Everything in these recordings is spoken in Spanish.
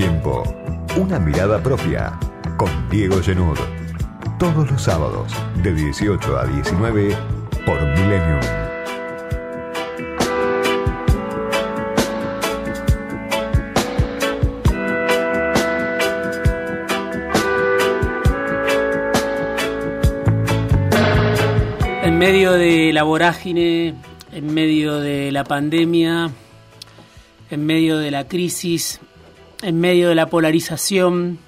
tiempo, una mirada propia con Diego Genud. Todos los sábados de 18 a 19 por Millennium. En medio de la vorágine, en medio de la pandemia, en medio de la crisis, en medio de la polarización,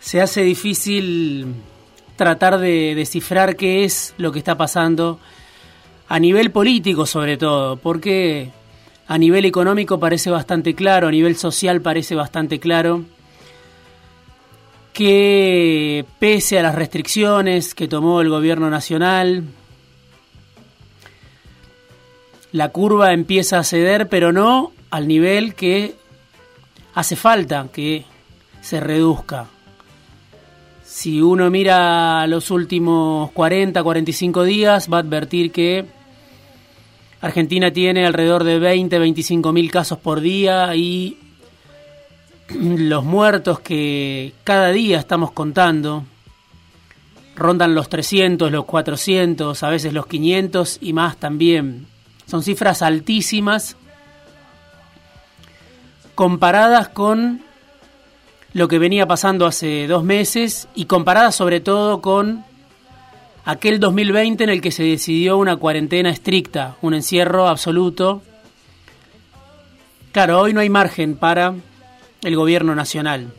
se hace difícil tratar de descifrar qué es lo que está pasando a nivel político sobre todo, porque a nivel económico parece bastante claro, a nivel social parece bastante claro que pese a las restricciones que tomó el gobierno nacional, la curva empieza a ceder, pero no al nivel que hace falta que se reduzca. Si uno mira los últimos 40, 45 días, va a advertir que Argentina tiene alrededor de 20, 25 mil casos por día y los muertos que cada día estamos contando rondan los 300, los 400, a veces los 500 y más también. Son cifras altísimas comparadas con lo que venía pasando hace dos meses y comparadas sobre todo con aquel 2020 en el que se decidió una cuarentena estricta, un encierro absoluto. Claro, hoy no hay margen para el gobierno nacional.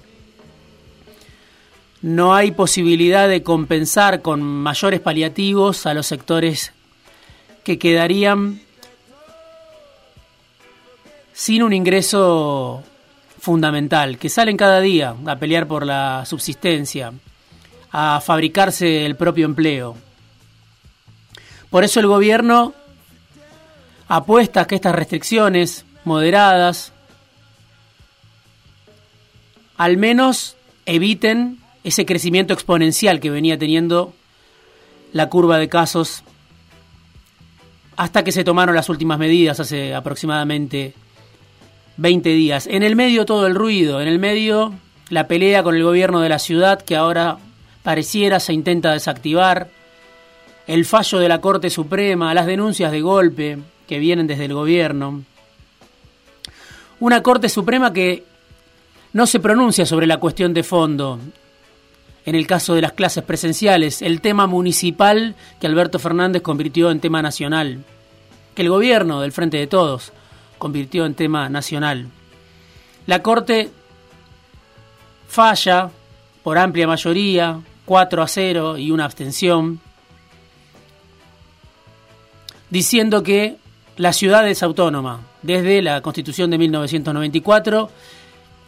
No hay posibilidad de compensar con mayores paliativos a los sectores que quedarían sin un ingreso fundamental, que salen cada día a pelear por la subsistencia, a fabricarse el propio empleo. Por eso el gobierno apuesta a que estas restricciones moderadas al menos eviten ese crecimiento exponencial que venía teniendo la curva de casos hasta que se tomaron las últimas medidas hace aproximadamente 20 días. En el medio todo el ruido, en el medio la pelea con el gobierno de la ciudad que ahora pareciera se intenta desactivar, el fallo de la Corte Suprema, las denuncias de golpe que vienen desde el gobierno. Una Corte Suprema que no se pronuncia sobre la cuestión de fondo. En el caso de las clases presenciales, el tema municipal que Alberto Fernández convirtió en tema nacional, que el gobierno del Frente de Todos convirtió en tema nacional. La Corte falla por amplia mayoría, 4 a 0 y una abstención, diciendo que la ciudad es autónoma desde la Constitución de 1994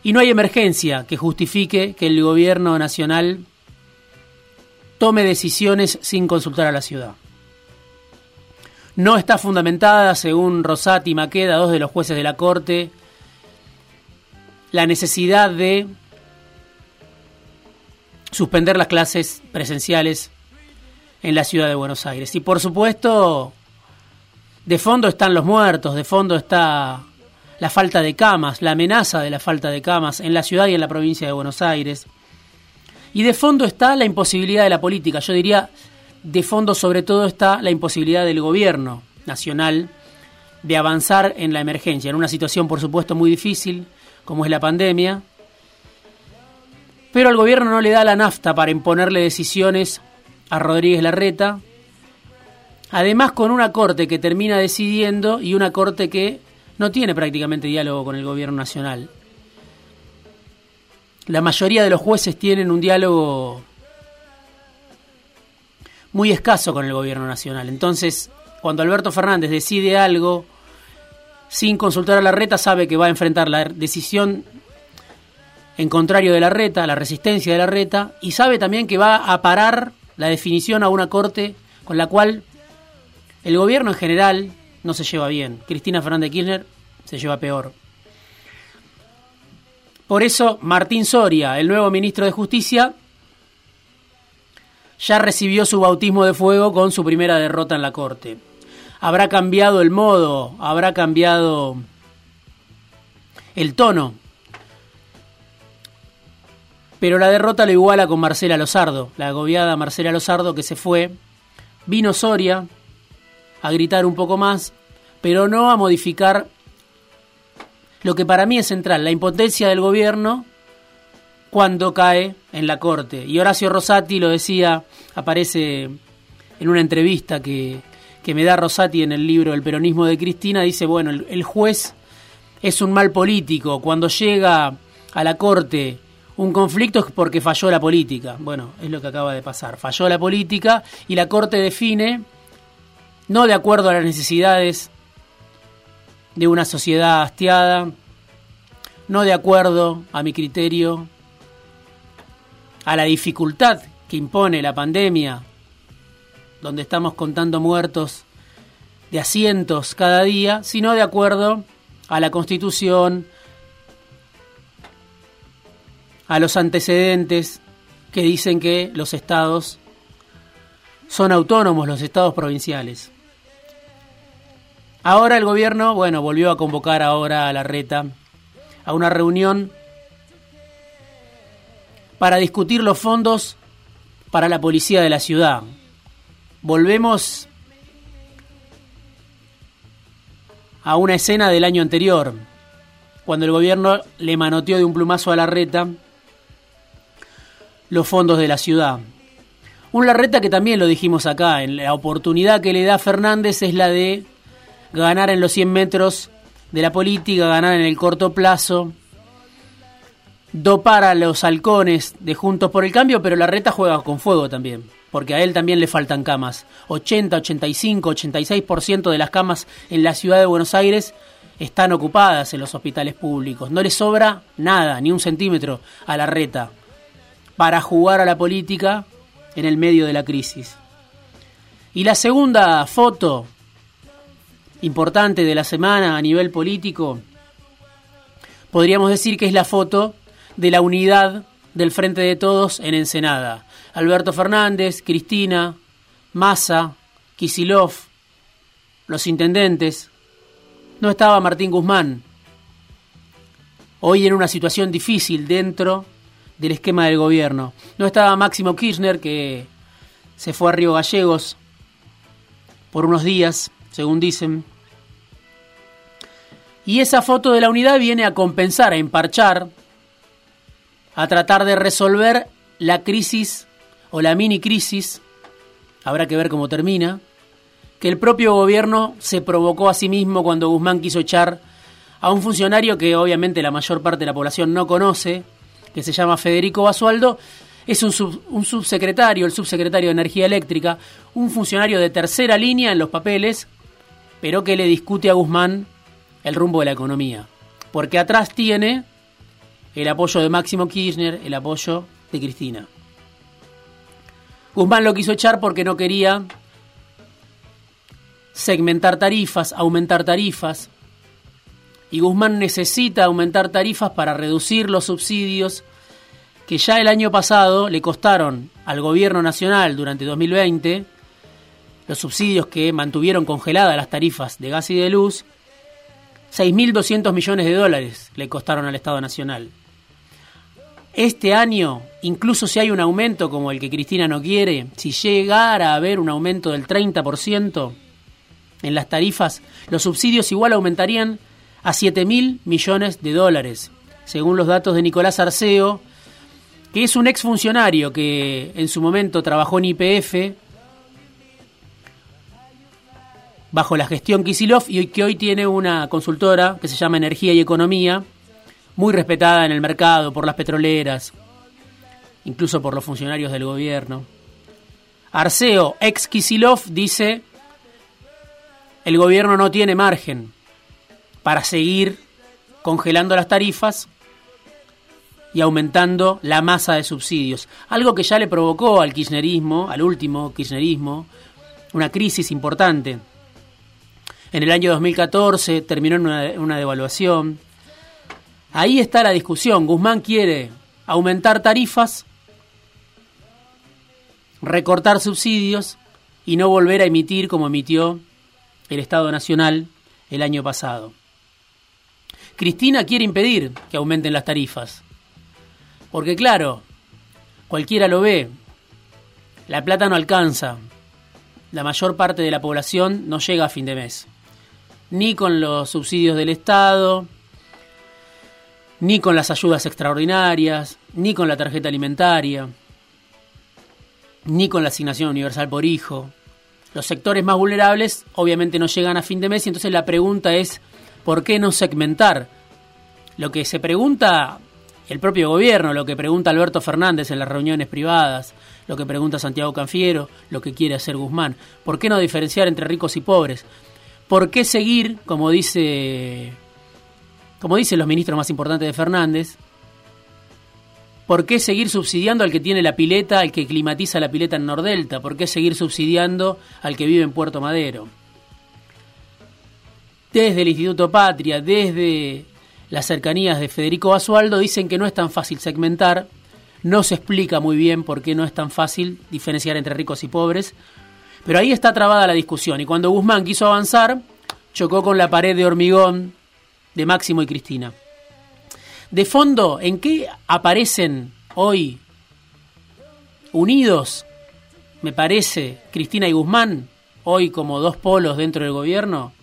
y no hay emergencia que justifique que el gobierno nacional tome decisiones sin consultar a la ciudad. No está fundamentada, según Rosati y Maqueda, dos de los jueces de la Corte, la necesidad de suspender las clases presenciales en la ciudad de Buenos Aires. Y por supuesto, de fondo están los muertos, de fondo está la falta de camas, la amenaza de la falta de camas en la ciudad y en la provincia de Buenos Aires. Y de fondo está la imposibilidad de la política. Yo diría, de fondo sobre todo está la imposibilidad del gobierno nacional de avanzar en la emergencia, en una situación por supuesto muy difícil, como es la pandemia, pero al gobierno no le da la nafta para imponerle decisiones a Rodríguez Larreta, además con una corte que termina decidiendo y una corte que no tiene prácticamente diálogo con el gobierno nacional. La mayoría de los jueces tienen un diálogo muy escaso con el gobierno nacional. Entonces, cuando Alberto Fernández decide algo sin consultar a la reta, sabe que va a enfrentar la decisión en contrario de la reta, la resistencia de la reta, y sabe también que va a parar la definición a una corte con la cual el gobierno en general no se lleva bien. Cristina Fernández Kirchner se lleva peor. Por eso, Martín Soria, el nuevo ministro de Justicia, ya recibió su bautismo de fuego con su primera derrota en la Corte. Habrá cambiado el modo, habrá cambiado el tono pero la derrota lo iguala con Marcela Lozardo, la agobiada Marcela Lozardo que se fue, vino Soria a gritar un poco más, pero no a modificar lo que para mí es central, la impotencia del gobierno cuando cae en la corte. Y Horacio Rosati lo decía, aparece en una entrevista que, que me da Rosati en el libro El peronismo de Cristina, dice, bueno, el, el juez es un mal político, cuando llega a la corte un conflicto es porque falló la política. Bueno, es lo que acaba de pasar. Falló la política y la Corte define, no de acuerdo a las necesidades de una sociedad hastiada, no de acuerdo a mi criterio a la dificultad que impone la pandemia, donde estamos contando muertos de asientos cada día, sino de acuerdo a la Constitución, a los antecedentes que dicen que los estados son autónomos, los estados provinciales. Ahora el gobierno, bueno, volvió a convocar ahora a la reta a una reunión para discutir los fondos para la policía de la ciudad. Volvemos a una escena del año anterior, cuando el gobierno le manoteó de un plumazo a la reta los fondos de la ciudad. Un Larreta que también lo dijimos acá, en la oportunidad que le da Fernández es la de ganar en los 100 metros de la política, ganar en el corto plazo, dopar a los halcones de Juntos por el Cambio, pero la reta juega con fuego también, porque a él también le faltan camas. 80, 85, 86% de las camas en la ciudad de Buenos Aires están ocupadas en los hospitales públicos. No le sobra nada, ni un centímetro a la reta para jugar a la política en el medio de la crisis. Y la segunda foto importante de la semana a nivel político, podríamos decir que es la foto de la unidad del Frente de Todos en Ensenada. Alberto Fernández, Cristina, Massa, Kisilov, los intendentes. No estaba Martín Guzmán. Hoy en una situación difícil dentro del esquema del gobierno. No estaba Máximo Kirchner, que se fue a Río Gallegos por unos días, según dicen. Y esa foto de la unidad viene a compensar, a emparchar a tratar de resolver la crisis o la mini crisis, habrá que ver cómo termina, que el propio gobierno se provocó a sí mismo cuando Guzmán quiso echar a un funcionario que obviamente la mayor parte de la población no conoce, que se llama Federico Basualdo, es un, un subsecretario, el subsecretario de Energía Eléctrica, un funcionario de tercera línea en los papeles, pero que le discute a Guzmán el rumbo de la economía. Porque atrás tiene el apoyo de Máximo Kirchner, el apoyo de Cristina. Guzmán lo quiso echar porque no quería segmentar tarifas, aumentar tarifas. Y Guzmán necesita aumentar tarifas para reducir los subsidios que ya el año pasado le costaron al gobierno nacional durante 2020, los subsidios que mantuvieron congeladas las tarifas de gas y de luz, 6.200 millones de dólares le costaron al Estado Nacional. Este año, incluso si hay un aumento como el que Cristina no quiere, si llegara a haber un aumento del 30% en las tarifas, los subsidios igual aumentarían a 7 mil millones de dólares, según los datos de Nicolás Arceo, que es un exfuncionario que en su momento trabajó en IPF bajo la gestión Kisilov y que hoy tiene una consultora que se llama Energía y Economía, muy respetada en el mercado por las petroleras, incluso por los funcionarios del gobierno. Arceo, ex Kisilov, dice, el gobierno no tiene margen para seguir congelando las tarifas y aumentando la masa de subsidios, algo que ya le provocó al kirchnerismo, al último kirchnerismo, una crisis importante. En el año 2014 terminó en una, una devaluación, Ahí está la discusión. Guzmán quiere aumentar tarifas, recortar subsidios y no volver a emitir como emitió el Estado Nacional el año pasado. Cristina quiere impedir que aumenten las tarifas. Porque claro, cualquiera lo ve. La plata no alcanza. La mayor parte de la población no llega a fin de mes. Ni con los subsidios del Estado, ni con las ayudas extraordinarias, ni con la tarjeta alimentaria, ni con la asignación universal por hijo. Los sectores más vulnerables obviamente no llegan a fin de mes y entonces la pregunta es, ¿por qué no segmentar? Lo que se pregunta el propio gobierno, lo que pregunta Alberto Fernández en las reuniones privadas, lo que pregunta Santiago Canfiero, lo que quiere hacer Guzmán. ¿Por qué no diferenciar entre ricos y pobres? ¿Por qué seguir, como dice como dicen los ministros más importantes de Fernández, ¿por qué seguir subsidiando al que tiene la pileta, al que climatiza la pileta en Nordelta? ¿Por qué seguir subsidiando al que vive en Puerto Madero? Desde el Instituto Patria, desde las cercanías de Federico Basualdo, dicen que no es tan fácil segmentar, no se explica muy bien por qué no es tan fácil diferenciar entre ricos y pobres, pero ahí está trabada la discusión y cuando Guzmán quiso avanzar, chocó con la pared de hormigón de Máximo y Cristina. De fondo, ¿en qué aparecen hoy unidos, me parece, Cristina y Guzmán, hoy como dos polos dentro del gobierno?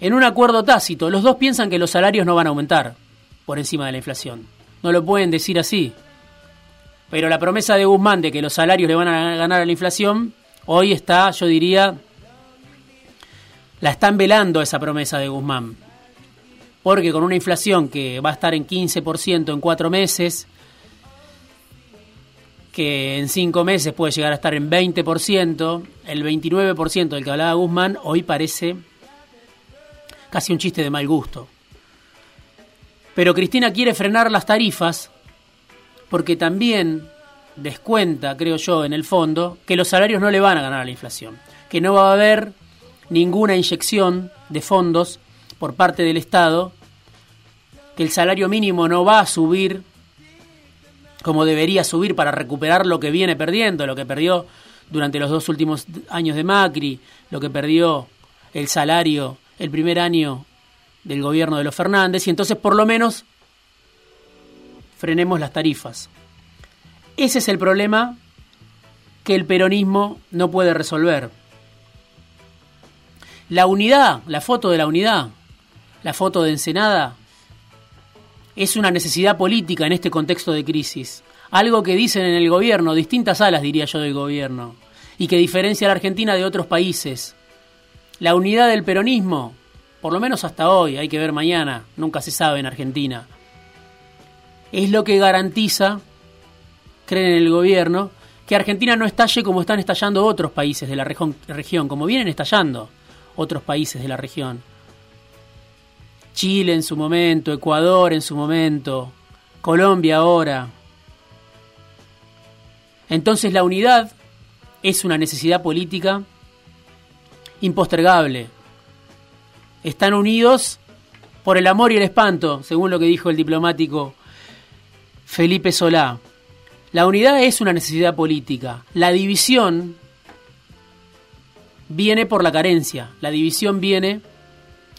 En un acuerdo tácito, los dos piensan que los salarios no van a aumentar por encima de la inflación. No lo pueden decir así. Pero la promesa de Guzmán de que los salarios le van a ganar a la inflación, hoy está, yo diría, la están velando esa promesa de Guzmán porque con una inflación que va a estar en 15% en cuatro meses, que en cinco meses puede llegar a estar en 20%, el 29% del que hablaba Guzmán, hoy parece casi un chiste de mal gusto. Pero Cristina quiere frenar las tarifas porque también descuenta, creo yo, en el fondo, que los salarios no le van a ganar a la inflación, que no va a haber ninguna inyección de fondos por parte del Estado, que el salario mínimo no va a subir como debería subir para recuperar lo que viene perdiendo, lo que perdió durante los dos últimos años de Macri, lo que perdió el salario el primer año del gobierno de los Fernández, y entonces por lo menos frenemos las tarifas. Ese es el problema que el peronismo no puede resolver. La unidad, la foto de la unidad, la foto de Ensenada es una necesidad política en este contexto de crisis. Algo que dicen en el gobierno, distintas alas diría yo del gobierno, y que diferencia a la Argentina de otros países. La unidad del peronismo, por lo menos hasta hoy, hay que ver mañana, nunca se sabe en Argentina, es lo que garantiza, creen en el gobierno, que Argentina no estalle como están estallando otros países de la región, como vienen estallando otros países de la región. Chile en su momento, Ecuador en su momento, Colombia ahora. Entonces la unidad es una necesidad política impostergable. Están unidos por el amor y el espanto, según lo que dijo el diplomático Felipe Solá. La unidad es una necesidad política. La división viene por la carencia, la división viene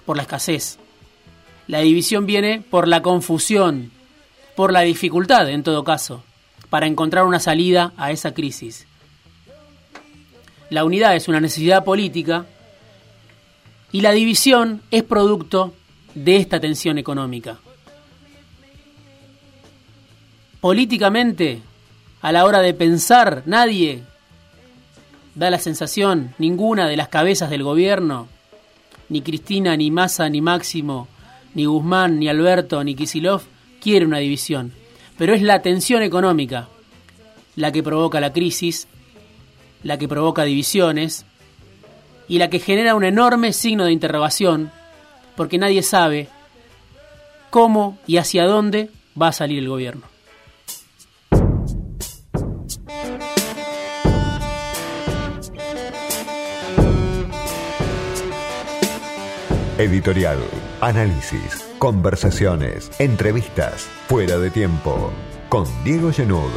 por la escasez. La división viene por la confusión, por la dificultad, en todo caso, para encontrar una salida a esa crisis. La unidad es una necesidad política y la división es producto de esta tensión económica. Políticamente, a la hora de pensar, nadie da la sensación, ninguna de las cabezas del gobierno, ni Cristina, ni Massa, ni Máximo, ni Guzmán, ni Alberto, ni Kisilov quiere una división. Pero es la tensión económica la que provoca la crisis, la que provoca divisiones y la que genera un enorme signo de interrogación porque nadie sabe cómo y hacia dónde va a salir el gobierno. Editorial, análisis, conversaciones, entrevistas, fuera de tiempo, con Diego Genud.